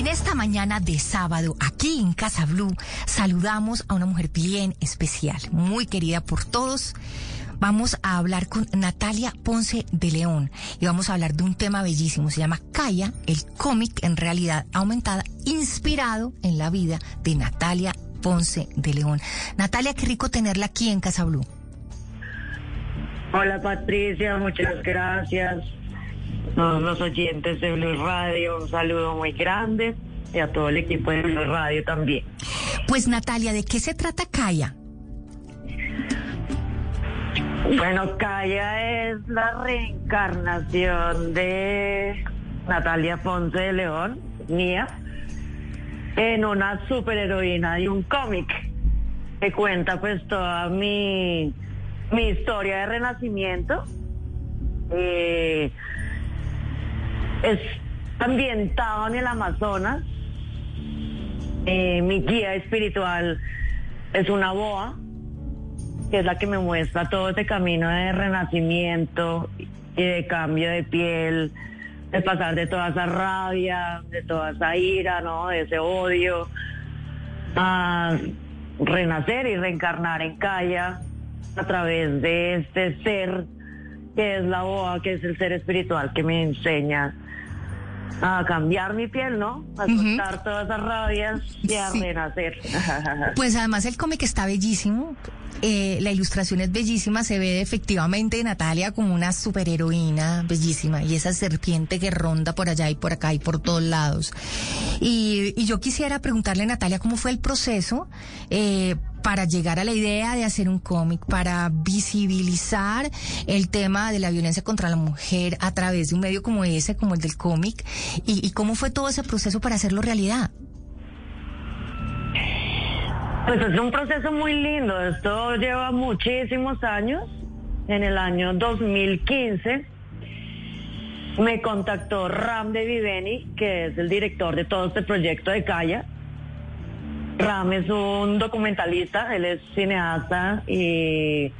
en esta mañana de sábado, aquí en Casa Blue, saludamos a una mujer bien especial, muy querida por todos. Vamos a hablar con Natalia Ponce de León y vamos a hablar de un tema bellísimo. Se llama Calla, el cómic en realidad aumentada, inspirado en la vida de Natalia Ponce de León. Natalia, qué rico tenerla aquí en Casa Blue. Hola Patricia, muchas gracias. Todos los oyentes de Blue Radio, un saludo muy grande y a todo el equipo de Blue Radio también. Pues Natalia, ¿de qué se trata Calla? Bueno, Calla es la reencarnación de Natalia Ponce de León, mía, en una superheroína de un cómic que cuenta pues toda mi, mi historia de renacimiento. Eh, es ambientado en el Amazonas. Eh, mi guía espiritual es una boa, que es la que me muestra todo este camino de renacimiento y de cambio de piel, de pasar de toda esa rabia, de toda esa ira, ¿no? De ese odio, a renacer y reencarnar en Kaya a través de este ser que es la boa, que es el ser espiritual que me enseña a cambiar mi piel, ¿no? A soltar todas esas rabias y a renacer. Pues además el cómic está bellísimo. Eh, la ilustración es bellísima, se ve efectivamente Natalia como una superheroína bellísima y esa serpiente que ronda por allá y por acá y por todos lados. Y, y yo quisiera preguntarle a Natalia cómo fue el proceso eh, para llegar a la idea de hacer un cómic, para visibilizar el tema de la violencia contra la mujer a través de un medio como ese, como el del cómic, y, y cómo fue todo ese proceso para hacerlo realidad. Pues es un proceso muy lindo. Esto lleva muchísimos años. En el año 2015 me contactó Ram de Viveni, que es el director de todo este proyecto de Calla. Ram es un documentalista, él es cineasta y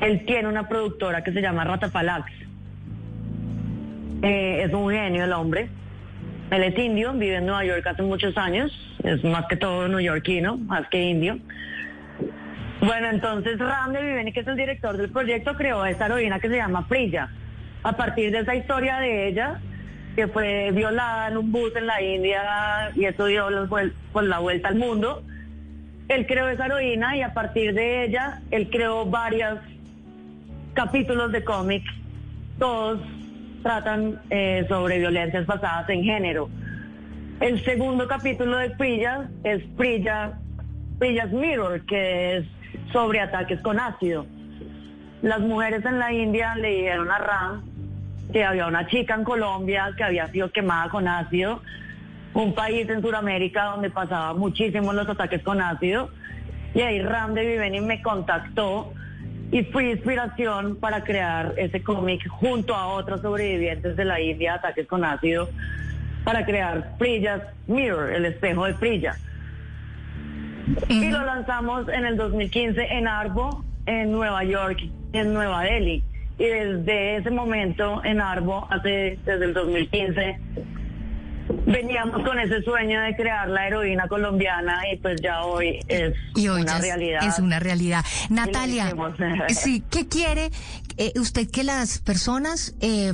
él tiene una productora que se llama Ratapalax. Eh, es un genio el hombre. Él es indio, vive en Nueva York hace muchos años, es más que todo neoyorquino, más que indio. Bueno, entonces Ram de Viveni, que es el director del proyecto, creó esta heroína que se llama Prilla. A partir de esa historia de ella, que fue violada en un bus en la India y eso dio por la vuelta al mundo, él creó esa heroína y a partir de ella, él creó varios capítulos de cómic, todos tratan eh, sobre violencias basadas en género. El segundo capítulo de Prilla es Prilla, Prilla's Mirror, que es sobre ataques con ácido. Las mujeres en la India le dijeron a Ram que había una chica en Colombia que había sido quemada con ácido, un país en Sudamérica donde pasaba muchísimo los ataques con ácido, y ahí Ram de Viveni me contactó y fui inspiración para crear ese cómic junto a otros sobrevivientes de la India de ataques con ácido para crear Prilla's Mirror, el espejo de Prilla. Y lo lanzamos en el 2015 en Arbo, en Nueva York, en Nueva Delhi. Y desde ese momento en Arbo, hace, desde el 2015, veníamos con ese sueño de crear la heroína colombiana y pues ya hoy es una realidad. Es una realidad. Natalia, sí, ¿qué quiere eh, usted que las personas eh,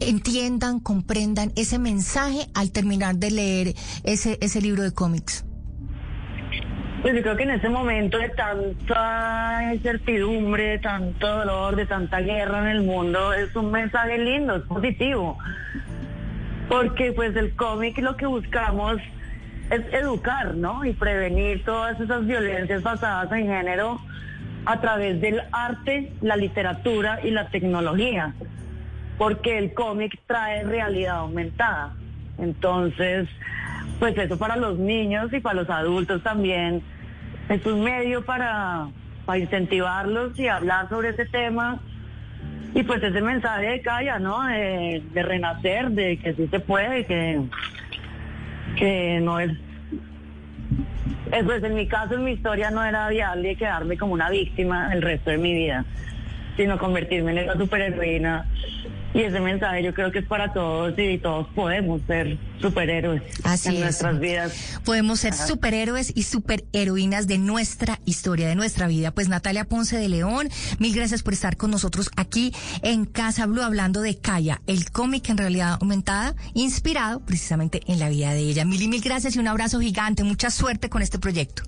entiendan, comprendan ese mensaje al terminar de leer ese, ese libro de cómics? Pues yo creo que en ese momento de tanta incertidumbre, de tanto dolor, de tanta guerra en el mundo, es un mensaje lindo, es positivo porque pues el cómic lo que buscamos es educar, ¿no? Y prevenir todas esas violencias basadas en género a través del arte, la literatura y la tecnología, porque el cómic trae realidad aumentada. Entonces, pues eso para los niños y para los adultos también es un medio para, para incentivarlos y hablar sobre ese tema y pues ese mensaje de calla, ¿no? De, renacer, de que sí se puede, que, que no es... Pues en mi caso, en mi historia no era viable quedarme como una víctima el resto de mi vida, sino convertirme en esa superheroína Y ese mensaje yo creo que es para todos y todos podemos ser superhéroes en nuestras vidas. Podemos ser superhéroes y superheroínas de nuestra historia, de nuestra vida. Pues Natalia Ponce de León, mil gracias por estar con nosotros aquí en Casa Blue hablando de Kaya, el cómic en realidad aumentada, inspirado precisamente en la vida de ella. Mil y mil gracias y un abrazo gigante. Mucha suerte con este proyecto.